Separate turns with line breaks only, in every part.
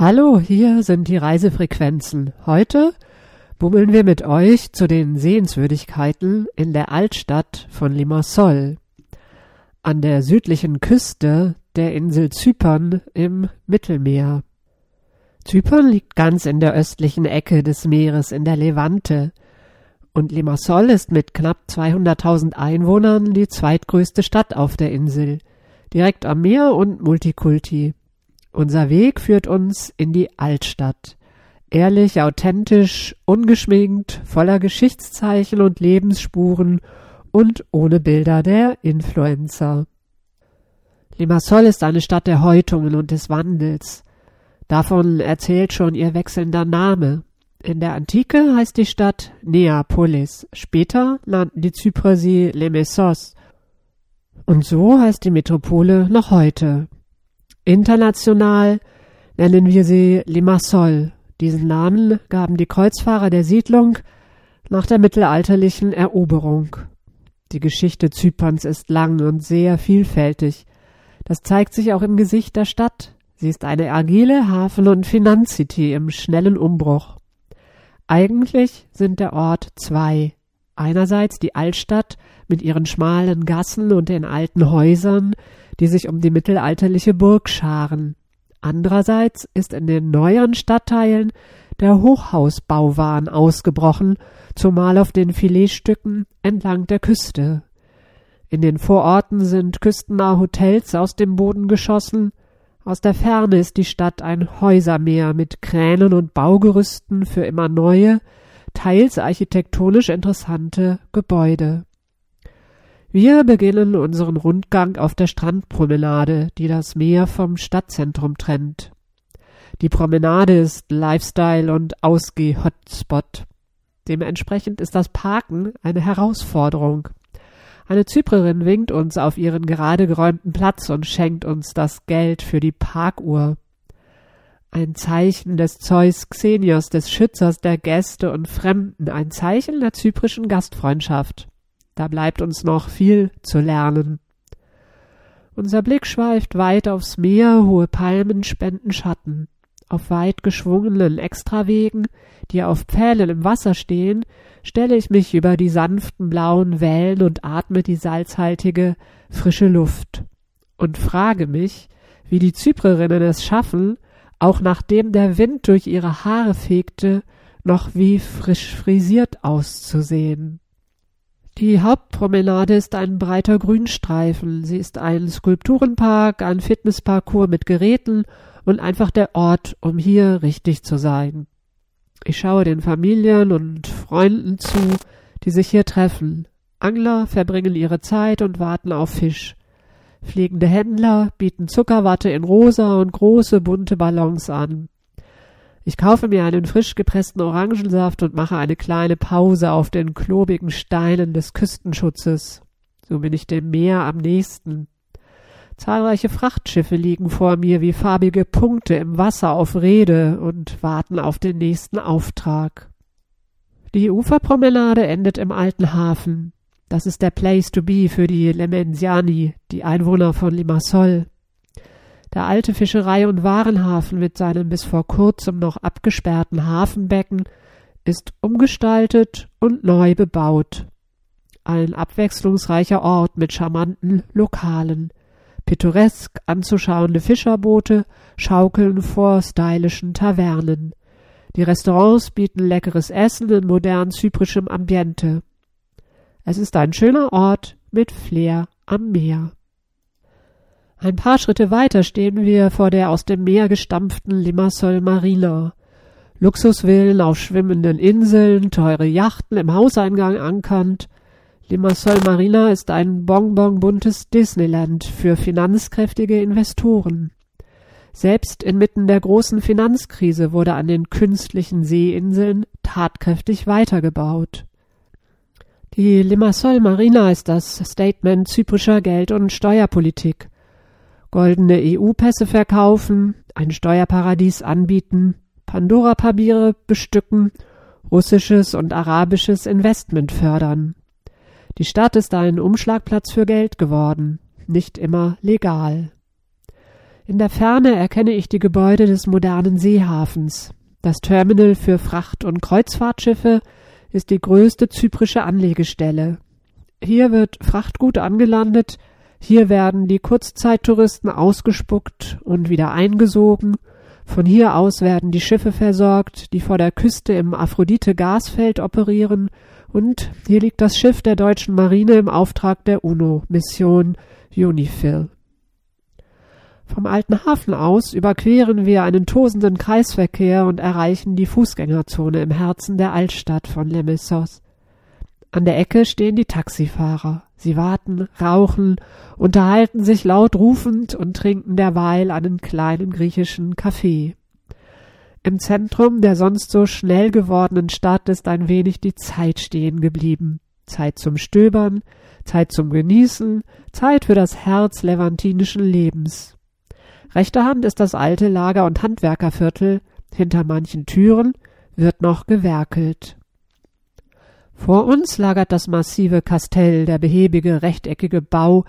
Hallo, hier sind die Reisefrequenzen. Heute bummeln wir mit euch zu den Sehenswürdigkeiten in der Altstadt von Limassol, an der südlichen Küste der Insel Zypern im Mittelmeer. Zypern liegt ganz in der östlichen Ecke des Meeres in der Levante und Limassol ist mit knapp 200.000 Einwohnern die zweitgrößte Stadt auf der Insel, direkt am Meer und Multikulti. Unser Weg führt uns in die Altstadt. Ehrlich, authentisch, ungeschminkt, voller Geschichtszeichen und Lebensspuren und ohne Bilder der Influencer. Limassol ist eine Stadt der Häutungen und des Wandels. Davon erzählt schon ihr wechselnder Name. In der Antike heißt die Stadt Neapolis. Später nannten die Zyprer sie Lemessos. Und so heißt die Metropole noch heute. International nennen wir sie Limassol. Diesen Namen gaben die Kreuzfahrer der Siedlung nach der mittelalterlichen Eroberung. Die Geschichte Zyperns ist lang und sehr vielfältig. Das zeigt sich auch im Gesicht der Stadt. Sie ist eine agile Hafen- und Finanzcity im schnellen Umbruch. Eigentlich sind der Ort zwei. Einerseits die Altstadt mit ihren schmalen Gassen und den alten Häusern, die sich um die mittelalterliche Burg scharen. Andererseits ist in den neueren Stadtteilen der Hochhausbauwahn ausgebrochen, zumal auf den Filetstücken entlang der Küste. In den Vororten sind küstennahe Hotels aus dem Boden geschossen, aus der Ferne ist die Stadt ein Häusermeer mit Kränen und Baugerüsten für immer neue, teils architektonisch interessante Gebäude. Wir beginnen unseren Rundgang auf der Strandpromenade, die das Meer vom Stadtzentrum trennt. Die Promenade ist Lifestyle und Ausgeh-Hotspot. Dementsprechend ist das Parken eine Herausforderung. Eine Zyprerin winkt uns auf ihren gerade geräumten Platz und schenkt uns das Geld für die Parkuhr. Ein Zeichen des Zeus Xenios, des Schützers der Gäste und Fremden, ein Zeichen der zyprischen Gastfreundschaft. Da bleibt uns noch viel zu lernen. Unser Blick schweift weit aufs Meer, hohe Palmen spenden Schatten. Auf weit geschwungenen Extrawegen, die auf Pfählen im Wasser stehen, stelle ich mich über die sanften blauen Wellen und atme die salzhaltige, frische Luft und frage mich, wie die Zyprerinnen es schaffen, auch nachdem der Wind durch ihre Haare fegte, noch wie frisch frisiert auszusehen. Die Hauptpromenade ist ein breiter Grünstreifen. Sie ist ein Skulpturenpark, ein Fitnessparcours mit Geräten und einfach der Ort, um hier richtig zu sein. Ich schaue den Familien und Freunden zu, die sich hier treffen. Angler verbringen ihre Zeit und warten auf Fisch. Fliegende Händler bieten Zuckerwatte in rosa und große bunte Ballons an. Ich kaufe mir einen frisch gepressten Orangensaft und mache eine kleine Pause auf den klobigen Steinen des Küstenschutzes. So bin ich dem Meer am nächsten. Zahlreiche Frachtschiffe liegen vor mir wie farbige Punkte im Wasser auf Rede und warten auf den nächsten Auftrag. Die Uferpromenade endet im alten Hafen. Das ist der Place to be für die Lemensiani, die Einwohner von Limassol. Der alte Fischerei- und Warenhafen mit seinem bis vor kurzem noch abgesperrten Hafenbecken ist umgestaltet und neu bebaut. Ein abwechslungsreicher Ort mit charmanten Lokalen. Pittoresk anzuschauende Fischerboote schaukeln vor stylischen Tavernen. Die Restaurants bieten leckeres Essen in modern zyprischem Ambiente. Es ist ein schöner Ort mit Flair am Meer. Ein paar Schritte weiter stehen wir vor der aus dem Meer gestampften Limassol Marina. Luxusvillen auf schwimmenden Inseln, teure Yachten im Hauseingang ankernd. Limassol Marina ist ein bonbonbuntes Disneyland für finanzkräftige Investoren. Selbst inmitten der großen Finanzkrise wurde an den künstlichen Seeinseln tatkräftig weitergebaut. Die Limassol Marina ist das Statement zyprischer Geld- und Steuerpolitik goldene EU-Pässe verkaufen, ein Steuerparadies anbieten, Pandora-Papiere bestücken, russisches und arabisches Investment fördern. Die Stadt ist ein Umschlagplatz für Geld geworden, nicht immer legal. In der Ferne erkenne ich die Gebäude des modernen Seehafens. Das Terminal für Fracht- und Kreuzfahrtschiffe ist die größte zyprische Anlegestelle. Hier wird Frachtgut angelandet, hier werden die Kurzzeittouristen ausgespuckt und wieder eingesogen, von hier aus werden die Schiffe versorgt, die vor der Küste im Aphrodite-Gasfeld operieren, und hier liegt das Schiff der deutschen Marine im Auftrag der UNO-Mission UNIFIL. Vom alten Hafen aus überqueren wir einen tosenden Kreisverkehr und erreichen die Fußgängerzone im Herzen der Altstadt von Lemessos. An der Ecke stehen die Taxifahrer. Sie warten, rauchen, unterhalten sich laut rufend und trinken derweil einen kleinen griechischen Kaffee. Im Zentrum der sonst so schnell gewordenen Stadt ist ein wenig die Zeit stehen geblieben. Zeit zum Stöbern, Zeit zum Genießen, Zeit für das Herz levantinischen Lebens. Rechter Hand ist das alte Lager- und Handwerkerviertel, hinter manchen Türen wird noch gewerkelt. Vor uns lagert das massive Kastell, der behäbige rechteckige Bau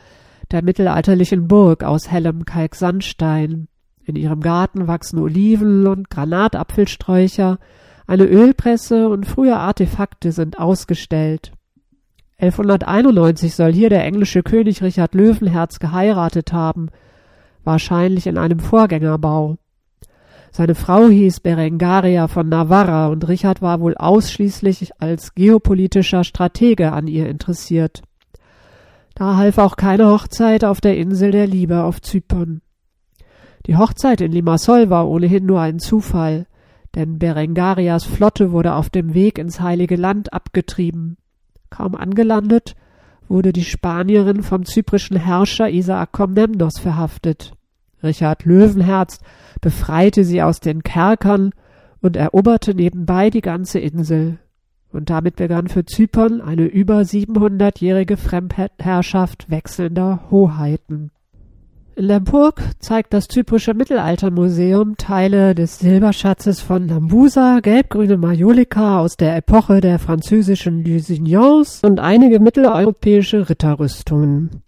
der mittelalterlichen Burg aus hellem Kalksandstein. In ihrem Garten wachsen Oliven und Granatapfelsträucher, eine Ölpresse und frühe Artefakte sind ausgestellt. 1191 soll hier der englische König Richard Löwenherz geheiratet haben, wahrscheinlich in einem Vorgängerbau. Seine Frau hieß Berengaria von Navarra und Richard war wohl ausschließlich als geopolitischer Stratege an ihr interessiert. Da half auch keine Hochzeit auf der Insel der Liebe auf Zypern. Die Hochzeit in Limassol war ohnehin nur ein Zufall, denn Berengarias Flotte wurde auf dem Weg ins Heilige Land abgetrieben. Kaum angelandet, wurde die Spanierin vom zyprischen Herrscher Isaak Komnenos verhaftet. Richard Löwenherz befreite sie aus den Kerkern und eroberte nebenbei die ganze Insel. Und damit begann für Zypern eine über 700-jährige Fremdherrschaft wechselnder Hoheiten. In der Burg zeigt das zyprische Mittelaltermuseum Teile des Silberschatzes von Lambusa, gelbgrüne Majolika aus der Epoche der französischen Lusignans und einige mitteleuropäische Ritterrüstungen.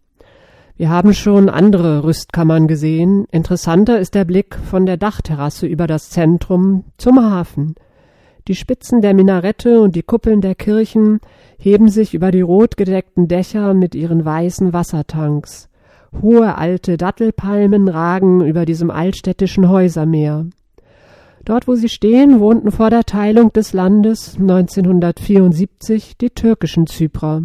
Wir haben schon andere Rüstkammern gesehen. Interessanter ist der Blick von der Dachterrasse über das Zentrum zum Hafen. Die Spitzen der Minarette und die Kuppeln der Kirchen heben sich über die rot gedeckten Dächer mit ihren weißen Wassertanks. Hohe alte Dattelpalmen ragen über diesem altstädtischen Häusermeer. Dort, wo sie stehen, wohnten vor der Teilung des Landes 1974 die türkischen Zyprer.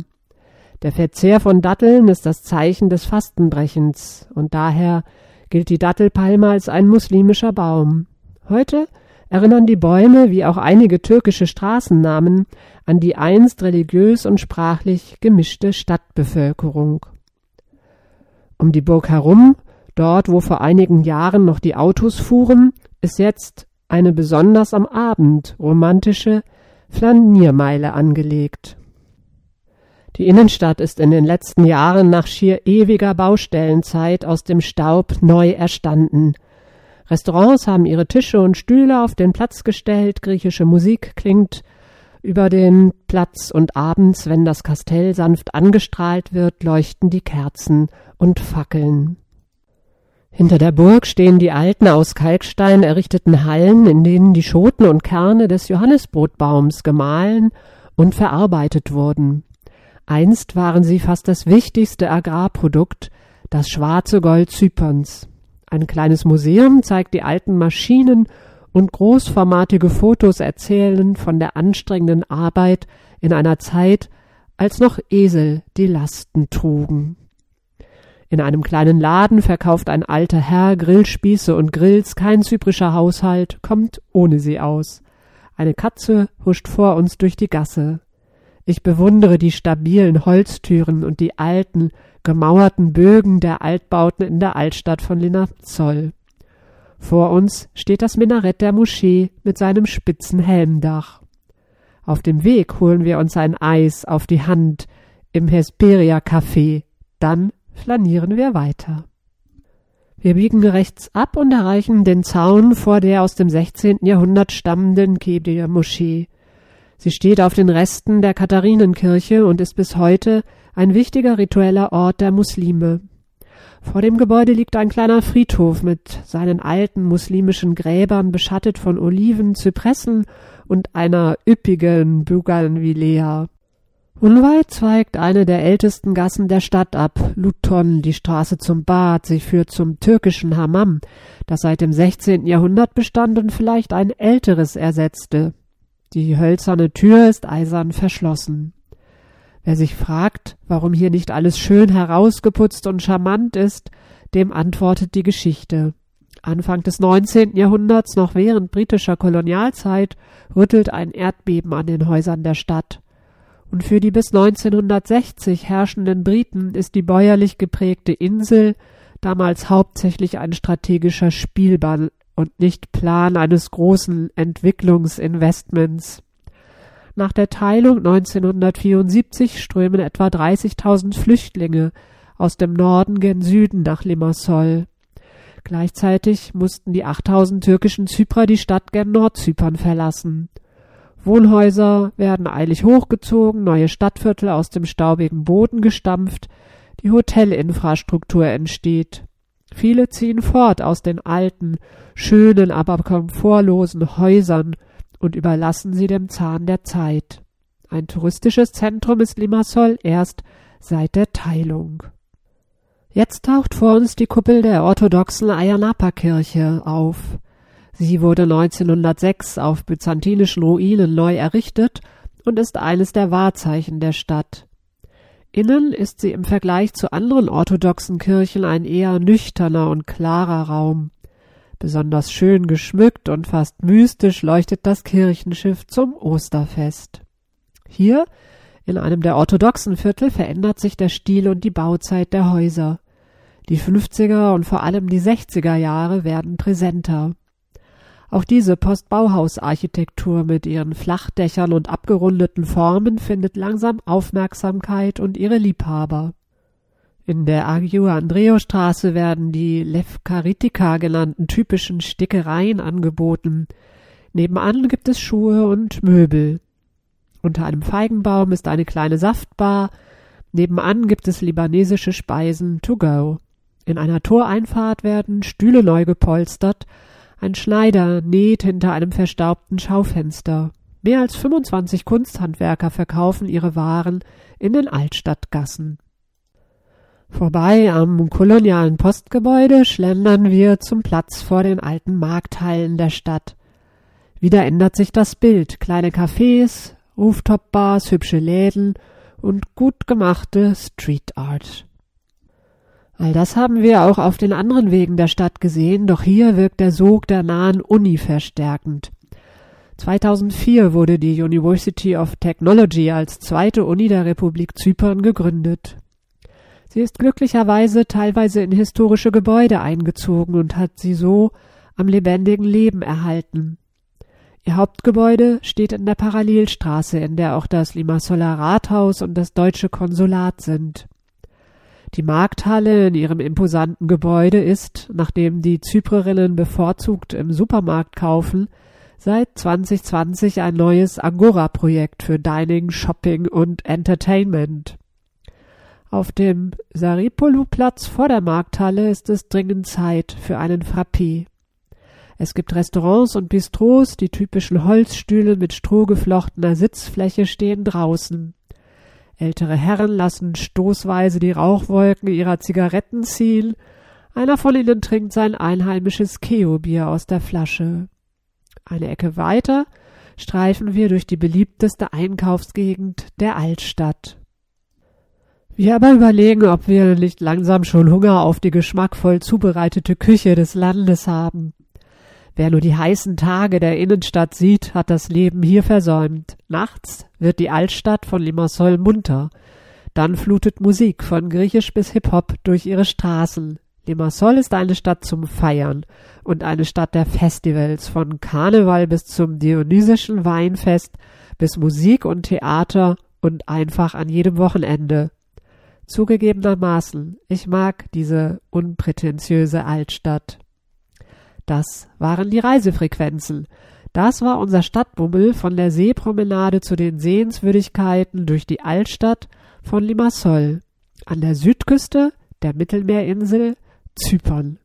Der Verzehr von Datteln ist das Zeichen des Fastenbrechens und daher gilt die Dattelpalme als ein muslimischer Baum. Heute erinnern die Bäume, wie auch einige türkische Straßennamen, an die einst religiös und sprachlich gemischte Stadtbevölkerung. Um die Burg herum, dort wo vor einigen Jahren noch die Autos fuhren, ist jetzt eine besonders am Abend romantische Flaniermeile angelegt. Die Innenstadt ist in den letzten Jahren nach schier ewiger Baustellenzeit aus dem Staub neu erstanden. Restaurants haben ihre Tische und Stühle auf den Platz gestellt, griechische Musik klingt über den Platz und abends, wenn das Kastell sanft angestrahlt wird, leuchten die Kerzen und Fackeln. Hinter der Burg stehen die alten aus Kalkstein errichteten Hallen, in denen die Schoten und Kerne des Johannisbrotbaums gemahlen und verarbeitet wurden. Einst waren sie fast das wichtigste Agrarprodukt, das schwarze Gold Zyperns. Ein kleines Museum zeigt die alten Maschinen und großformatige Fotos erzählen von der anstrengenden Arbeit in einer Zeit, als noch Esel die Lasten trugen. In einem kleinen Laden verkauft ein alter Herr Grillspieße und Grills, kein zyprischer Haushalt kommt ohne sie aus. Eine Katze huscht vor uns durch die Gasse. Ich bewundere die stabilen Holztüren und die alten, gemauerten Bögen der Altbauten in der Altstadt von Limassol. Vor uns steht das Minarett der Moschee mit seinem spitzen Helmdach. Auf dem Weg holen wir uns ein Eis auf die Hand im Hesperia Café, dann flanieren wir weiter. Wir biegen rechts ab und erreichen den Zaun vor der aus dem 16. Jahrhundert stammenden Kedir Moschee. Sie steht auf den Resten der Katharinenkirche und ist bis heute ein wichtiger ritueller Ort der Muslime. Vor dem Gebäude liegt ein kleiner Friedhof mit seinen alten muslimischen Gräbern beschattet von Oliven, Zypressen und einer üppigen Bougainvillea. Unweit zweigt eine der ältesten Gassen der Stadt ab, Luton, die Straße zum Bad. Sie führt zum türkischen Hammam, das seit dem 16. Jahrhundert bestand und vielleicht ein älteres ersetzte. Die hölzerne Tür ist eisern verschlossen. Wer sich fragt, warum hier nicht alles schön herausgeputzt und charmant ist, dem antwortet die Geschichte. Anfang des 19. Jahrhunderts, noch während britischer Kolonialzeit, rüttelt ein Erdbeben an den Häusern der Stadt und für die bis 1960 herrschenden Briten ist die bäuerlich geprägte Insel damals hauptsächlich ein strategischer Spielball und nicht Plan eines großen Entwicklungsinvestments. Nach der Teilung 1974 strömen etwa 30.000 Flüchtlinge aus dem Norden gen Süden nach Limassol. Gleichzeitig mussten die 8000 türkischen Zyprer die Stadt gen Nordzypern verlassen. Wohnhäuser werden eilig hochgezogen, neue Stadtviertel aus dem staubigen Boden gestampft, die Hotelinfrastruktur entsteht. Viele ziehen fort aus den alten, schönen, aber komfortlosen Häusern und überlassen sie dem Zahn der Zeit. Ein touristisches Zentrum ist Limassol erst seit der Teilung. Jetzt taucht vor uns die Kuppel der orthodoxen Ayanapa-Kirche auf. Sie wurde 1906 auf byzantinischen Ruinen neu errichtet und ist eines der Wahrzeichen der Stadt. Innen ist sie im Vergleich zu anderen orthodoxen Kirchen ein eher nüchterner und klarer Raum. Besonders schön geschmückt und fast mystisch leuchtet das Kirchenschiff zum Osterfest. Hier, in einem der orthodoxen Viertel, verändert sich der Stil und die Bauzeit der Häuser. Die 50er und vor allem die 60er Jahre werden präsenter. Auch diese Postbauhausarchitektur mit ihren Flachdächern und abgerundeten Formen findet langsam Aufmerksamkeit und ihre Liebhaber. In der Agiu Andreo Straße werden die Levkaritika genannten typischen Stickereien angeboten. Nebenan gibt es Schuhe und Möbel. Unter einem Feigenbaum ist eine kleine Saftbar. Nebenan gibt es libanesische Speisen to go. In einer Toreinfahrt werden Stühle neu gepolstert ein Schneider näht hinter einem verstaubten Schaufenster. Mehr als 25 Kunsthandwerker verkaufen ihre Waren in den Altstadtgassen. Vorbei am kolonialen Postgebäude schlendern wir zum Platz vor den alten Markthallen der Stadt. Wieder ändert sich das Bild. Kleine Cafés, Rooftop-Bars, hübsche Läden und gut gemachte Street Art. All das haben wir auch auf den anderen Wegen der Stadt gesehen, doch hier wirkt der Sog der nahen Uni verstärkend. 2004 wurde die University of Technology als zweite Uni der Republik Zypern gegründet. Sie ist glücklicherweise teilweise in historische Gebäude eingezogen und hat sie so am lebendigen Leben erhalten. Ihr Hauptgebäude steht in der Parallelstraße, in der auch das Limassoler Rathaus und das deutsche Konsulat sind. Die Markthalle in ihrem imposanten Gebäude ist, nachdem die Zyprerinnen bevorzugt im Supermarkt kaufen, seit 2020 ein neues Agora-Projekt für Dining, Shopping und Entertainment. Auf dem Saripolu-Platz vor der Markthalle ist es dringend Zeit für einen Frappé. Es gibt Restaurants und Bistros, die typischen Holzstühle mit strohgeflochtener Sitzfläche stehen draußen. Ältere Herren lassen stoßweise die Rauchwolken ihrer Zigaretten ziehen. Einer von ihnen trinkt sein einheimisches Keo-Bier aus der Flasche. Eine Ecke weiter streifen wir durch die beliebteste Einkaufsgegend der Altstadt. Wir aber überlegen, ob wir nicht langsam schon Hunger auf die geschmackvoll zubereitete Küche des Landes haben. Wer nur die heißen Tage der Innenstadt sieht, hat das Leben hier versäumt. Nachts wird die Altstadt von Limassol munter. Dann flutet Musik von Griechisch bis Hip-Hop durch ihre Straßen. Limassol ist eine Stadt zum Feiern und eine Stadt der Festivals, von Karneval bis zum dionysischen Weinfest, bis Musik und Theater und einfach an jedem Wochenende. Zugegebenermaßen, ich mag diese unprätentiöse Altstadt. Das waren die Reisefrequenzen. Das war unser Stadtbummel von der Seepromenade zu den Sehenswürdigkeiten durch die Altstadt von Limassol. An der Südküste der Mittelmeerinsel Zypern.